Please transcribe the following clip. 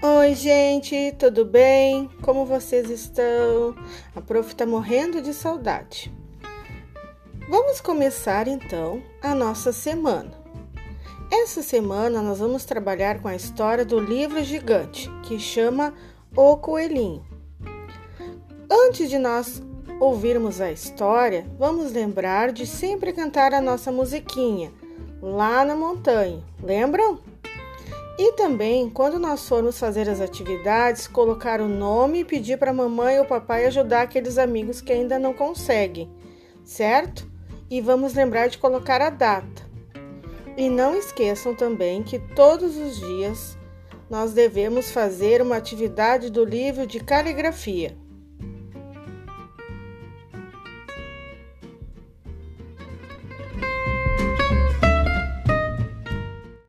Oi, gente, tudo bem? Como vocês estão? A prof tá morrendo de saudade. Vamos começar então a nossa semana. Essa semana nós vamos trabalhar com a história do livro gigante, que chama O Coelhinho. Antes de nós ouvirmos a história, vamos lembrar de sempre cantar a nossa musiquinha lá na montanha. Lembram? E também, quando nós formos fazer as atividades, colocar o nome e pedir para a mamãe ou papai ajudar aqueles amigos que ainda não conseguem, certo? E vamos lembrar de colocar a data. E não esqueçam também que todos os dias nós devemos fazer uma atividade do livro de caligrafia.